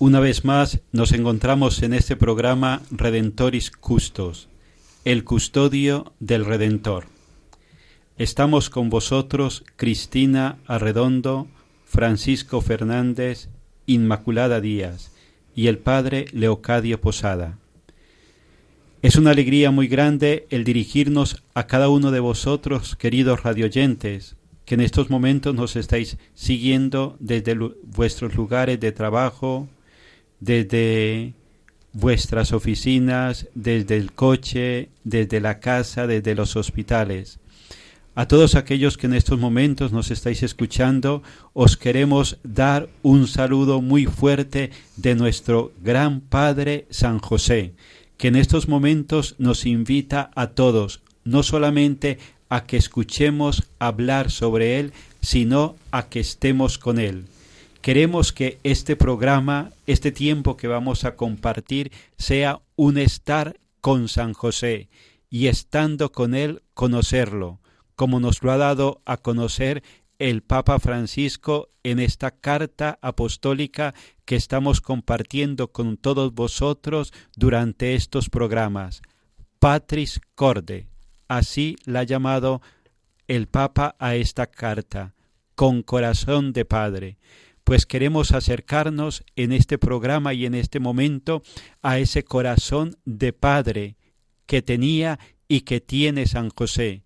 Una vez más nos encontramos en este programa Redentoris Custos, el custodio del Redentor. Estamos con vosotros Cristina Arredondo, Francisco Fernández, Inmaculada Díaz y el Padre Leocadio Posada. Es una alegría muy grande el dirigirnos a cada uno de vosotros, queridos radioyentes, que en estos momentos nos estáis siguiendo desde vuestros lugares de trabajo, desde vuestras oficinas, desde el coche, desde la casa, desde los hospitales. A todos aquellos que en estos momentos nos estáis escuchando, os queremos dar un saludo muy fuerte de nuestro gran Padre San José, que en estos momentos nos invita a todos, no solamente a que escuchemos hablar sobre Él, sino a que estemos con Él. Queremos que este programa, este tiempo que vamos a compartir, sea un estar con San José y estando con Él conocerlo, como nos lo ha dado a conocer el Papa Francisco en esta carta apostólica que estamos compartiendo con todos vosotros durante estos programas. Patris Corde, así la ha llamado el Papa a esta carta, con corazón de Padre pues queremos acercarnos en este programa y en este momento a ese corazón de Padre que tenía y que tiene San José,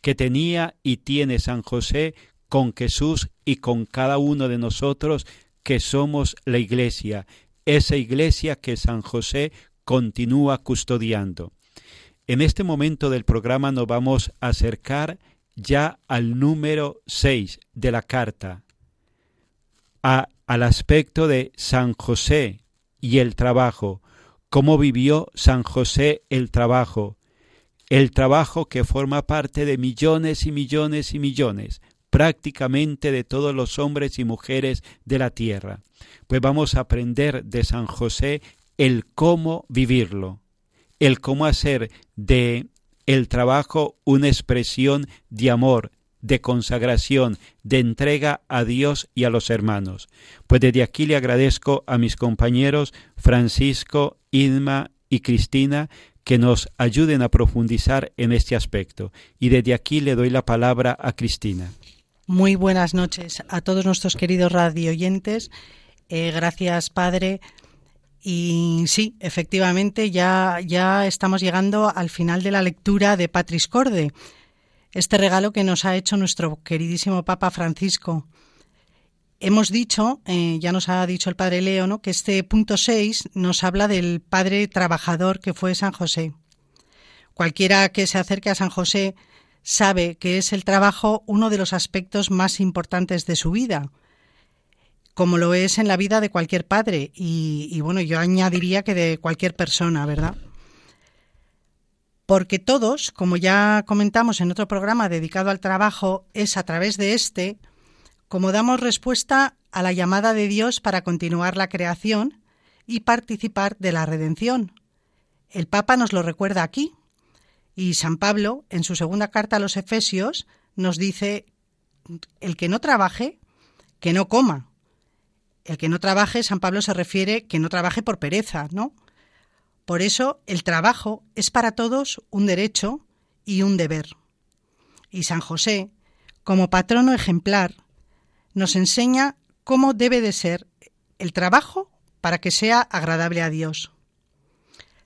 que tenía y tiene San José con Jesús y con cada uno de nosotros que somos la Iglesia, esa Iglesia que San José continúa custodiando. En este momento del programa nos vamos a acercar ya al número 6 de la carta, al aspecto de San José y el trabajo, cómo vivió San José el trabajo, el trabajo que forma parte de millones y millones y millones, prácticamente de todos los hombres y mujeres de la tierra. Pues vamos a aprender de San José el cómo vivirlo, el cómo hacer de el trabajo una expresión de amor, de consagración, de entrega a Dios y a los hermanos. Pues desde aquí le agradezco a mis compañeros Francisco, Idma y Cristina que nos ayuden a profundizar en este aspecto. Y desde aquí le doy la palabra a Cristina. Muy buenas noches a todos nuestros queridos radioyentes. Eh, gracias, Padre. Y sí, efectivamente, ya, ya estamos llegando al final de la lectura de Patris Corde este regalo que nos ha hecho nuestro queridísimo Papa Francisco. Hemos dicho, eh, ya nos ha dicho el Padre Leo, ¿no? que este punto 6 nos habla del Padre trabajador que fue San José. Cualquiera que se acerque a San José sabe que es el trabajo uno de los aspectos más importantes de su vida. como lo es en la vida de cualquier padre y, y bueno, yo añadiría que de cualquier persona, ¿verdad? Porque todos, como ya comentamos en otro programa dedicado al trabajo, es a través de este como damos respuesta a la llamada de Dios para continuar la creación y participar de la redención. El Papa nos lo recuerda aquí, y San Pablo, en su segunda carta a los Efesios, nos dice, el que no trabaje, que no coma. El que no trabaje, San Pablo se refiere que no trabaje por pereza, ¿no? Por eso el trabajo es para todos un derecho y un deber. Y San José, como patrono ejemplar, nos enseña cómo debe de ser el trabajo para que sea agradable a Dios.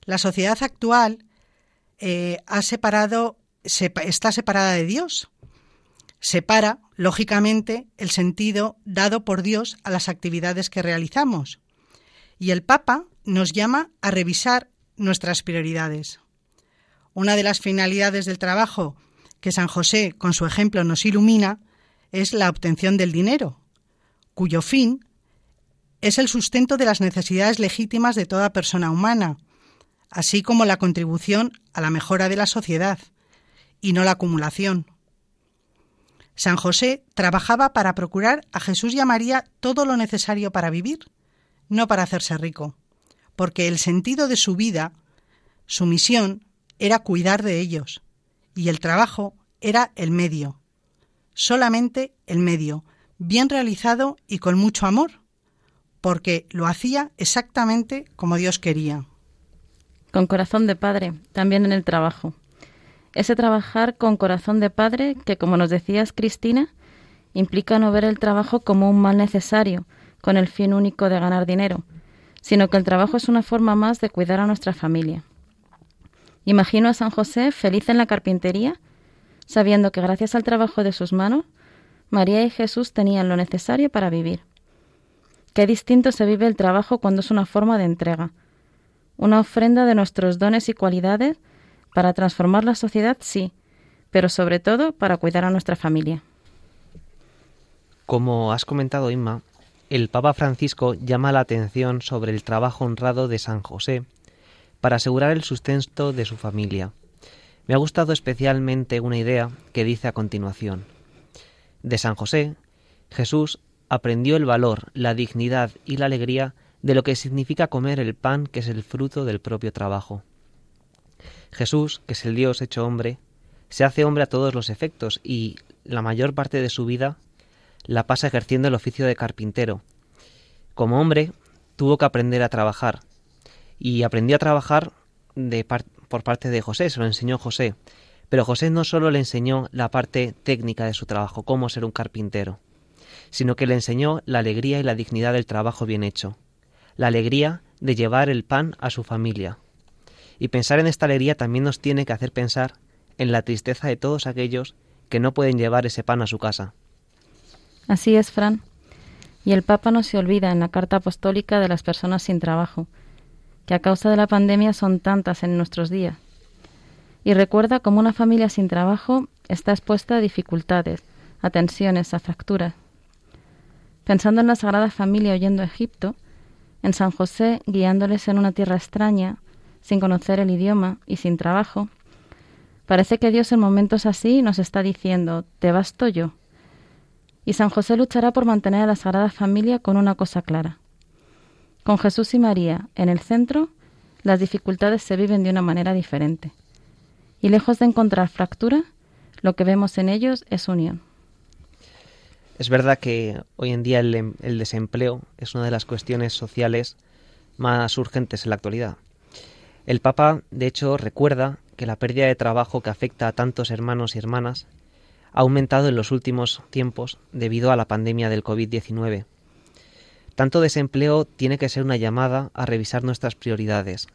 La sociedad actual eh, ha separado, está separada de Dios. Separa, lógicamente, el sentido dado por Dios a las actividades que realizamos. Y el Papa nos llama a revisar nuestras prioridades. Una de las finalidades del trabajo que San José, con su ejemplo, nos ilumina es la obtención del dinero, cuyo fin es el sustento de las necesidades legítimas de toda persona humana, así como la contribución a la mejora de la sociedad, y no la acumulación. San José trabajaba para procurar a Jesús y a María todo lo necesario para vivir, no para hacerse rico, porque el sentido de su vida, su misión, era cuidar de ellos, y el trabajo era el medio, solamente el medio, bien realizado y con mucho amor, porque lo hacía exactamente como Dios quería. Con corazón de padre, también en el trabajo. Ese trabajar con corazón de padre que, como nos decías, Cristina, implica no ver el trabajo como un mal necesario, con el fin único de ganar dinero, sino que el trabajo es una forma más de cuidar a nuestra familia. Imagino a San José feliz en la carpintería sabiendo que gracias al trabajo de sus manos, María y Jesús tenían lo necesario para vivir. Qué distinto se vive el trabajo cuando es una forma de entrega, una ofrenda de nuestros dones y cualidades para transformar la sociedad, sí, pero sobre todo para cuidar a nuestra familia. Como has comentado, Inma, el Papa Francisco llama la atención sobre el trabajo honrado de San José para asegurar el sustento de su familia. Me ha gustado especialmente una idea que dice a continuación. De San José, Jesús aprendió el valor, la dignidad y la alegría de lo que significa comer el pan que es el fruto del propio trabajo. Jesús, que es el Dios hecho hombre, se hace hombre a todos los efectos y la mayor parte de su vida la pasa ejerciendo el oficio de carpintero. Como hombre, tuvo que aprender a trabajar y aprendió a trabajar por parte de José, se lo enseñó José. Pero José no solo le enseñó la parte técnica de su trabajo, cómo ser un carpintero, sino que le enseñó la alegría y la dignidad del trabajo bien hecho, la alegría de llevar el pan a su familia. Y pensar en esta alegría también nos tiene que hacer pensar en la tristeza de todos aquellos que no pueden llevar ese pan a su casa. Así es, Fran. Y el Papa no se olvida en la carta apostólica de las personas sin trabajo, que a causa de la pandemia son tantas en nuestros días. Y recuerda cómo una familia sin trabajo está expuesta a dificultades, a tensiones, a fracturas. Pensando en la Sagrada Familia oyendo a Egipto, en San José guiándoles en una tierra extraña, sin conocer el idioma y sin trabajo, parece que Dios en momentos así nos está diciendo, te basto yo. Y San José luchará por mantener a la Sagrada Familia con una cosa clara, con Jesús y María en el centro, las dificultades se viven de una manera diferente. Y lejos de encontrar fractura, lo que vemos en ellos es unión. Es verdad que hoy en día el, em, el, desempleo es una de las cuestiones sociales más urgentes en la actualidad. El Papa, de hecho, recuerda que la pérdida de trabajo que afecta a tantos hermanos y hermanas ha aumentado en los últimos tiempos debido a la pandemia del COVID-19 tanto desempleo tiene que ser una llamada a revisar nuestras prioridades.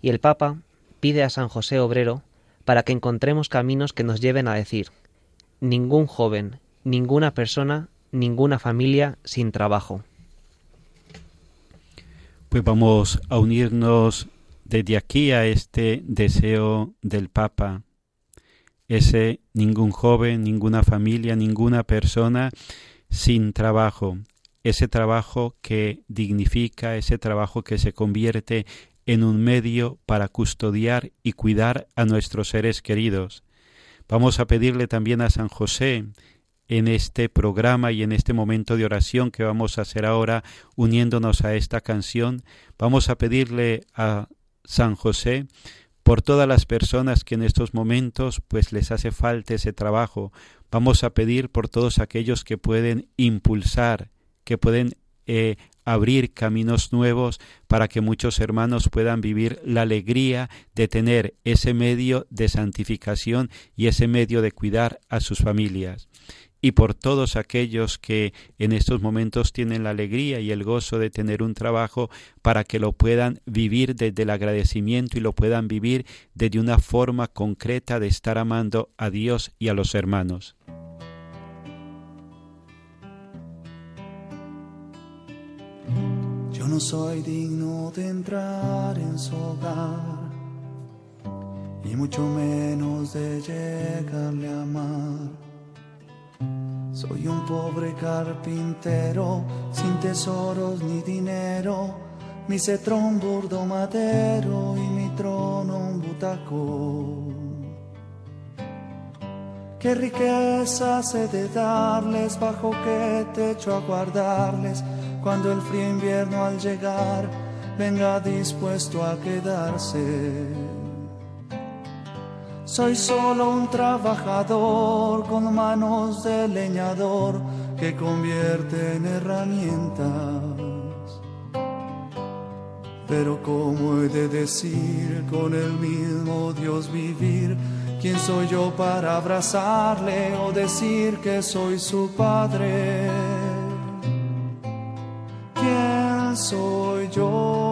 Y el Papa pide a San José Obrero para que encontremos caminos que nos lleven a decir, ningún joven, ninguna persona, ninguna familia sin trabajo. Pues vamos a unirnos desde aquí a este deseo del Papa, ese ningún joven, ninguna familia, ninguna persona sin trabajo, ese trabajo que dignifica, ese trabajo que se convierte en un medio para custodiar y cuidar a nuestros seres queridos. Vamos a pedirle también a San José en este programa y en este momento de oración que vamos a hacer ahora uniéndonos a esta canción, vamos a pedirle a San José por todas las personas que en estos momentos pues les hace falta ese trabajo. Vamos a pedir por todos aquellos que pueden impulsar, que pueden eh, abrir caminos nuevos para que muchos hermanos puedan vivir la alegría de tener ese medio de santificación y ese medio de cuidar a sus familias y por todos aquellos que en estos momentos tienen la alegría y el gozo de tener un trabajo para que lo puedan vivir desde el agradecimiento y lo puedan vivir desde una forma concreta de estar amando a Dios y a los hermanos. Yo no soy digno de entrar en su hogar, y mucho menos de llegarle a amar soy un pobre carpintero, sin tesoros ni dinero, mi cetro un burdo madero y mi trono un butaco. Qué riqueza he de darles, bajo qué techo a guardarles, cuando el frío invierno al llegar venga dispuesto a quedarse. Soy solo un trabajador con manos de leñador que convierte en herramientas. Pero ¿cómo he de decir con el mismo Dios vivir? ¿Quién soy yo para abrazarle o decir que soy su padre? ¿Quién soy yo?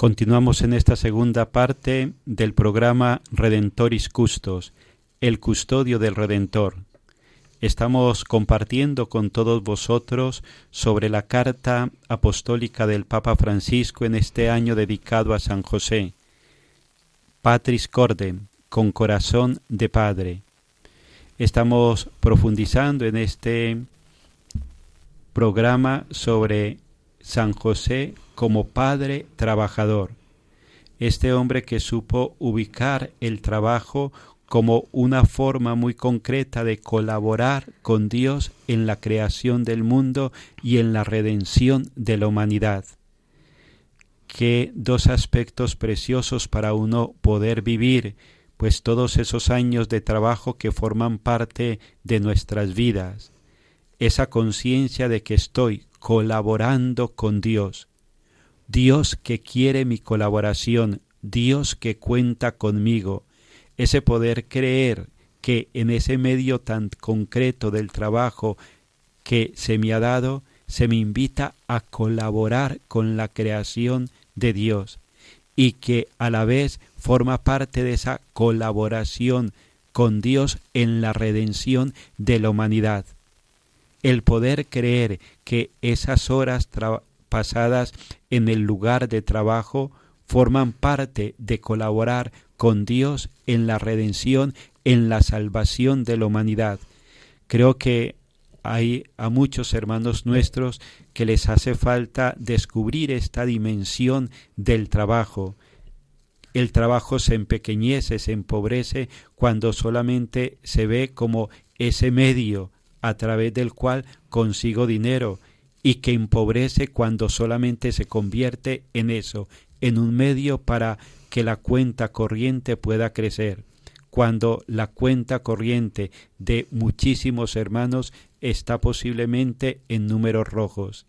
Continuamos en esta segunda parte del programa Redentoris Custos, el custodio del Redentor. Estamos compartiendo con todos vosotros sobre la carta apostólica del Papa Francisco en este año dedicado a San José. Patris Cordem, con corazón de Padre. Estamos profundizando en este programa sobre San José como padre trabajador. Este hombre que supo ubicar el trabajo como una forma muy concreta de colaborar con Dios en la creación del mundo y en la redención de la humanidad. Qué dos aspectos preciosos para uno poder vivir, pues todos esos años de trabajo que forman parte de nuestras vidas, esa conciencia de que estoy colaborando con Dios, Dios que quiere mi colaboración, Dios que cuenta conmigo, ese poder creer que en ese medio tan concreto del trabajo que se me ha dado, se me invita a colaborar con la creación de Dios y que a la vez forma parte de esa colaboración con Dios en la redención de la humanidad. El poder creer que esas horas pasadas en el lugar de trabajo forman parte de colaborar con Dios en la redención, en la salvación de la humanidad. Creo que hay a muchos hermanos nuestros que les hace falta descubrir esta dimensión del trabajo. El trabajo se empequeñece, se empobrece cuando solamente se ve como ese medio a través del cual consigo dinero y que empobrece cuando solamente se convierte en eso, en un medio para que la cuenta corriente pueda crecer, cuando la cuenta corriente de muchísimos hermanos está posiblemente en números rojos.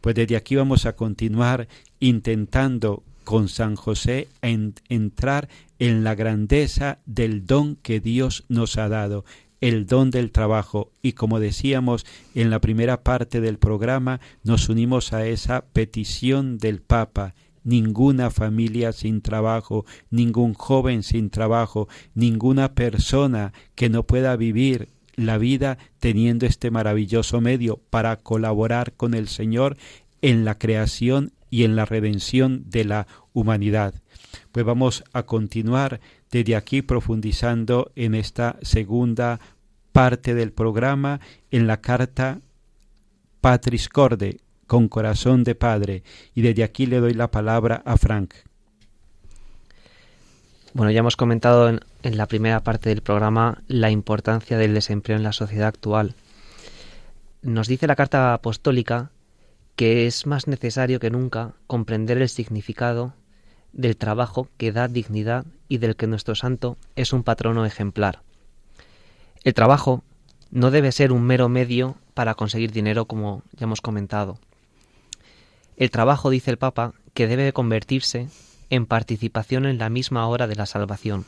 Pues desde aquí vamos a continuar intentando con San José en entrar en la grandeza del don que Dios nos ha dado, el don del trabajo. Y como decíamos en la primera parte del programa, nos unimos a esa petición del Papa. Ninguna familia sin trabajo, ningún joven sin trabajo, ninguna persona que no pueda vivir la vida teniendo este maravilloso medio para colaborar con el Señor en la creación y en la redención de la humanidad. Pues vamos a continuar desde aquí profundizando en esta segunda parte del programa en la carta Patris Corde con corazón de padre y desde aquí le doy la palabra a Frank. Bueno, ya hemos comentado en, en, la primera parte del programa la importancia del desempleo en la sociedad actual. Nos dice la carta apostólica que es más necesario que nunca comprender el significado del trabajo que da dignidad y del que nuestro santo es un patrono ejemplar. El trabajo no debe ser un mero medio para conseguir dinero, como ya hemos comentado. El trabajo, dice el Papa, que debe convertirse en participación en la misma hora de la salvación,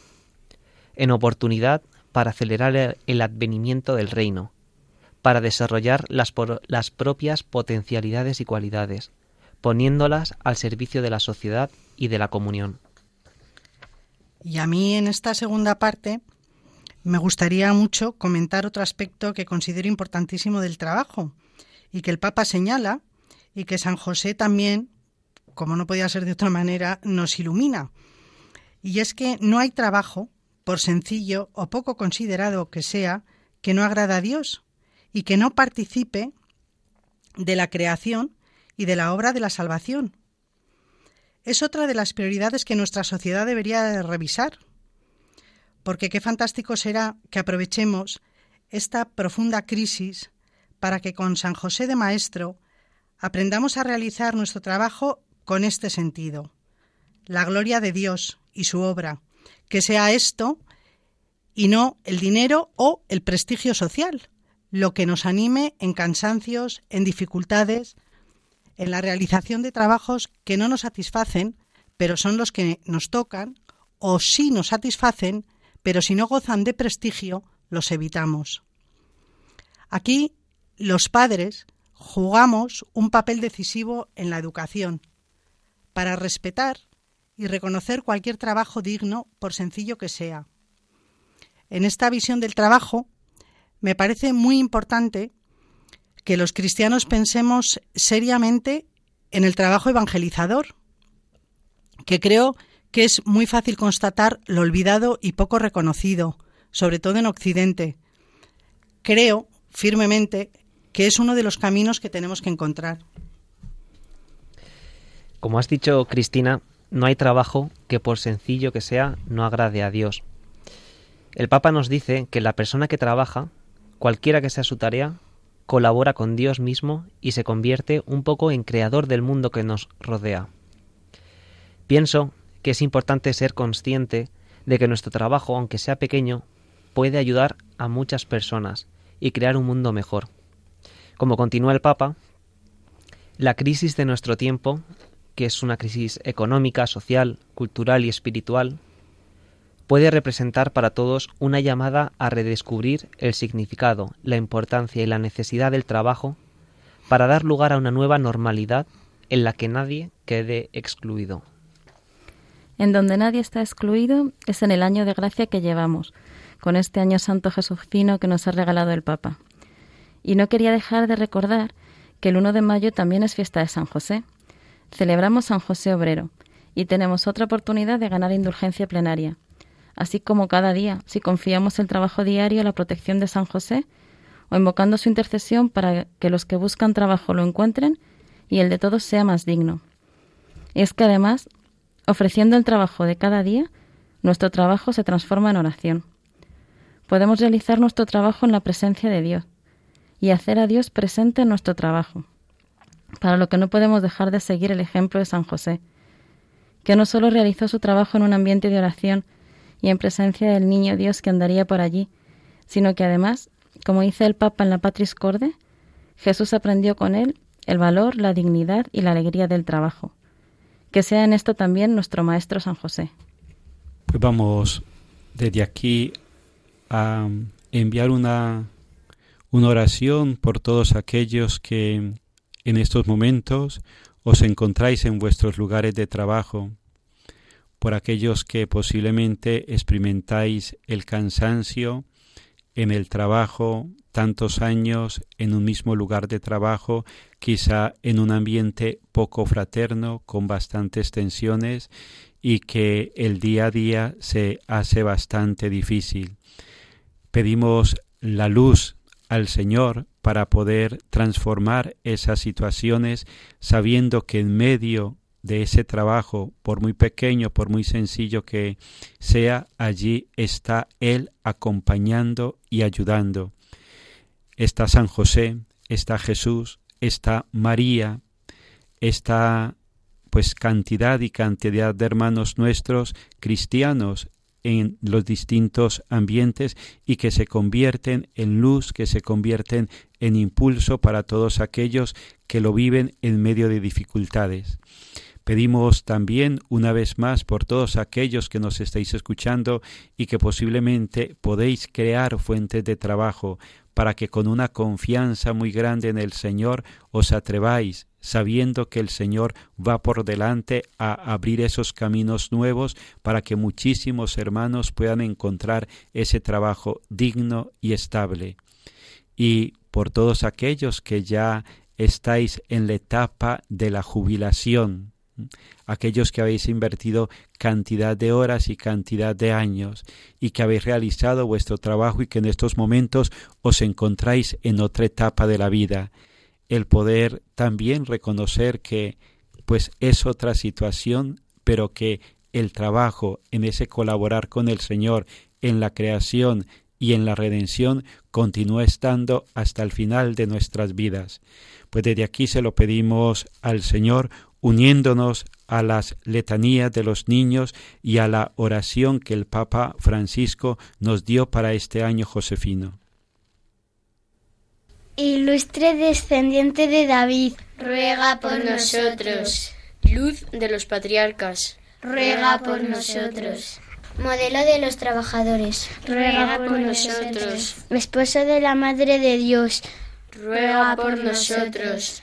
en oportunidad para acelerar el advenimiento del reino, para desarrollar las, las propias potencialidades y cualidades, poniéndolas al servicio de la sociedad y de la comunión. Y a mí en esta segunda parte me gustaría mucho comentar otro aspecto que considero importantísimo del trabajo y que el Papa señala y que San José también, como no podía ser de otra manera, nos ilumina. Y es que no hay trabajo, por sencillo o poco considerado que sea, que no agrada a Dios y que no participe de la creación y de la obra de la salvación. Es otra de las prioridades que nuestra sociedad debería revisar, porque qué fantástico será que aprovechemos esta profunda crisis para que con San José de Maestro aprendamos a realizar nuestro trabajo con este sentido, la gloria de Dios y su obra, que sea esto y no el dinero o el prestigio social, lo que nos anime en cansancios, en dificultades, en la realización de trabajos que no nos satisfacen, pero son los que nos tocan, o sí nos satisfacen, pero si no gozan de prestigio, los evitamos. Aquí los padres jugamos un papel decisivo en la educación, para respetar y reconocer cualquier trabajo digno, por sencillo que sea. En esta visión del trabajo, me parece muy importante que los cristianos pensemos seriamente en el trabajo evangelizador, que creo que es muy fácil constatar lo olvidado y poco reconocido, sobre todo en Occidente. Creo firmemente que es uno de los caminos que tenemos que encontrar. Como has dicho, Cristina, no hay trabajo que por sencillo que sea no agrade a Dios. El Papa nos dice que la persona que trabaja cualquiera que sea su tarea, colabora con Dios mismo y se convierte un poco en creador del mundo que nos rodea. Pienso que es importante ser consciente de que nuestro trabajo, aunque sea pequeño, puede ayudar a muchas personas y crear un mundo mejor. Como continúa el Papa, la crisis de nuestro tiempo, que es una crisis económica, social, cultural y espiritual, puede representar para todos una llamada a redescubrir el significado, la importancia y la necesidad del trabajo para dar lugar a una nueva normalidad en la que nadie quede excluido. En donde nadie está excluido es en el año de gracia que llevamos, con este año santo jesucino que nos ha regalado el Papa. Y no quería dejar de recordar que el 1 de mayo también es fiesta de San José. Celebramos San José Obrero y tenemos otra oportunidad de ganar indulgencia plenaria así como cada día, si confiamos el trabajo diario a la protección de San José, o invocando su intercesión para que los que buscan trabajo lo encuentren y el de todos sea más digno. Y es que además, ofreciendo el trabajo de cada día, nuestro trabajo se transforma en oración. Podemos realizar nuestro trabajo en la presencia de Dios y hacer a Dios presente en nuestro trabajo, para lo que no podemos dejar de seguir el ejemplo de San José, que no solo realizó su trabajo en un ambiente de oración, y en presencia del niño Dios que andaría por allí, sino que además, como dice el Papa en la Patris Corde, Jesús aprendió con él el valor, la dignidad y la alegría del trabajo, Que sea en esto también nuestro Maestro San José. Pues vamos desde aquí a enviar una, una oración por todos aquellos que en estos momentos os encontráis en vuestros lugares de trabajo, por aquellos que posiblemente experimentáis el cansancio en el trabajo, tantos años en un mismo lugar de trabajo, quizá en un ambiente poco fraterno, con bastantes tensiones y que el día a día se hace bastante difícil. Pedimos la luz al Señor para poder transformar esas situaciones sabiendo que en medio de ese trabajo, por muy pequeño, por muy sencillo que sea, allí está Él acompañando y ayudando. Está San José, está Jesús, está María, está pues cantidad y cantidad de hermanos nuestros cristianos en los distintos ambientes y que se convierten en luz, que se convierten en impulso para todos aquellos que lo viven en medio de dificultades. Pedimos también una vez más por todos aquellos que nos estáis escuchando y que posiblemente podéis crear fuentes de trabajo para que con una confianza muy grande en el Señor os atreváis, sabiendo que el Señor va por delante a abrir esos caminos nuevos para que muchísimos hermanos puedan encontrar ese trabajo digno y estable. Y por todos aquellos que ya estáis en la etapa de la jubilación, aquellos que habéis invertido cantidad de horas y cantidad de años y que habéis realizado vuestro trabajo y que en estos momentos os encontráis en otra etapa de la vida, el poder también reconocer que pues es otra situación, pero que el trabajo en ese colaborar con el Señor en la creación y en la redención continúa estando hasta el final de nuestras vidas. Pues desde aquí se lo pedimos al Señor uniéndonos a las letanías de los niños y a la oración que el Papa Francisco nos dio para este año josefino. Ilustre descendiente de David, ruega por nosotros. Luz de los patriarcas, ruega por nosotros. Modelo de los trabajadores, ruega por nosotros. Esposo de la Madre de Dios, ruega por nosotros.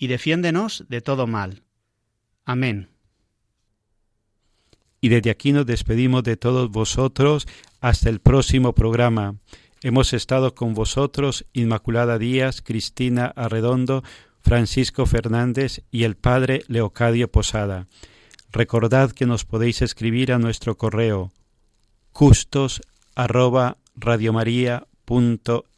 y defiéndenos de todo mal. Amén. Y desde aquí nos despedimos de todos vosotros hasta el próximo programa. Hemos estado con vosotros Inmaculada Díaz, Cristina Arredondo, Francisco Fernández y el Padre Leocadio Posada. Recordad que nos podéis escribir a nuestro correo custos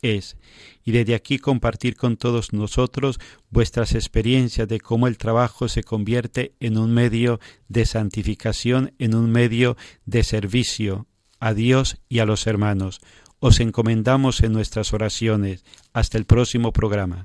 es y desde aquí compartir con todos nosotros vuestras experiencias de cómo el trabajo se convierte en un medio de santificación, en un medio de servicio a Dios y a los hermanos. Os encomendamos en nuestras oraciones. Hasta el próximo programa.